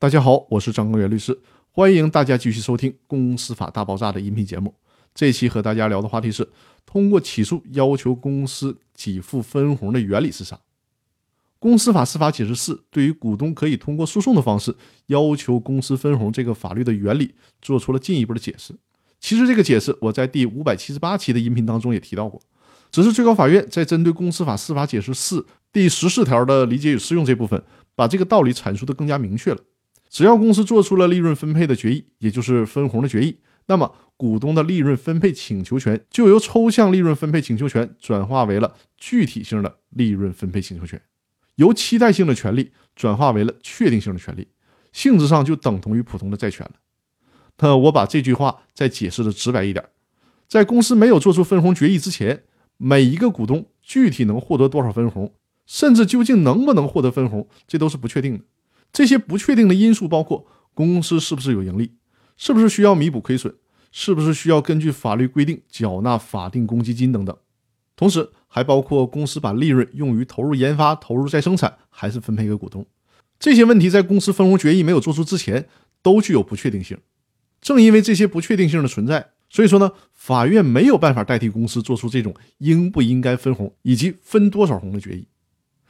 大家好，我是张根源律师，欢迎大家继续收听《公司法大爆炸》的音频节目。这期和大家聊的话题是：通过起诉要求公司给付分红的原理是啥？公司法司法解释四对于股东可以通过诉讼的方式要求公司分红这个法律的原理做出了进一步的解释。其实这个解释我在第五百七十八期的音频当中也提到过，只是最高法院在针对公司法司法解释四第十四条的理解与适用这部分，把这个道理阐述的更加明确了。只要公司做出了利润分配的决议，也就是分红的决议，那么股东的利润分配请求权就由抽象利润分配请求权转化为了具体性的利润分配请求权。由期待性的权利转化为了确定性的权利，性质上就等同于普通的债权了。那我把这句话再解释的直白一点，在公司没有做出分红决议之前，每一个股东具体能获得多少分红，甚至究竟能不能获得分红，这都是不确定的。这些不确定的因素包括公司是不是有盈利，是不是需要弥补亏损，是不是需要根据法律规定缴纳法定公积金等等。同时，还包括公司把利润用于投入研发、投入再生产，还是分配给股东。这些问题在公司分红决议没有做出之前，都具有不确定性。正因为这些不确定性的存在，所以说呢，法院没有办法代替公司做出这种应不应该分红以及分多少红的决议。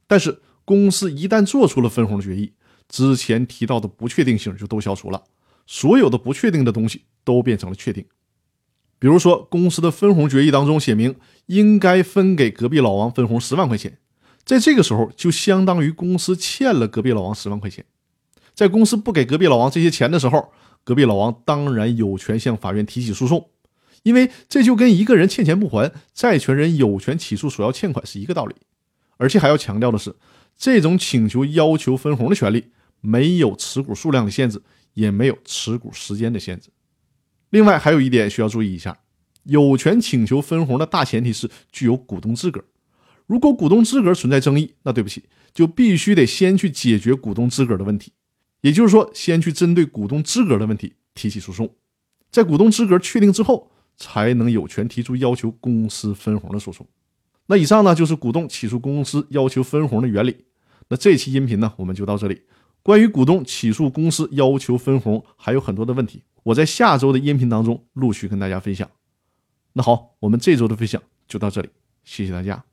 但是，公司一旦做出了分红的决议，之前提到的不确定性就都消除了，所有的不确定的东西都变成了确定。比如说，公司的分红决议当中写明应该分给隔壁老王分红十万块钱，在这个时候就相当于公司欠了隔壁老王十万块钱。在公司不给隔壁老王这些钱的时候，隔壁老王当然有权向法院提起诉讼，因为这就跟一个人欠钱不还，债权人有权起诉索要欠款是一个道理。而且还要强调的是，这种请求要求分红的权利没有持股数量的限制，也没有持股时间的限制。另外还有一点需要注意一下，有权请求分红的大前提是具有股东资格。如果股东资格存在争议，那对不起，就必须得先去解决股东资格的问题，也就是说，先去针对股东资格的问题提起诉讼。在股东资格确定之后，才能有权提出要求公司分红的诉讼。那以上呢就是股东起诉公司要求分红的原理。那这期音频呢我们就到这里。关于股东起诉公司要求分红，还有很多的问题。我在下周的音频当中陆续跟大家分享。那好，我们这周的分享就到这里，谢谢大家。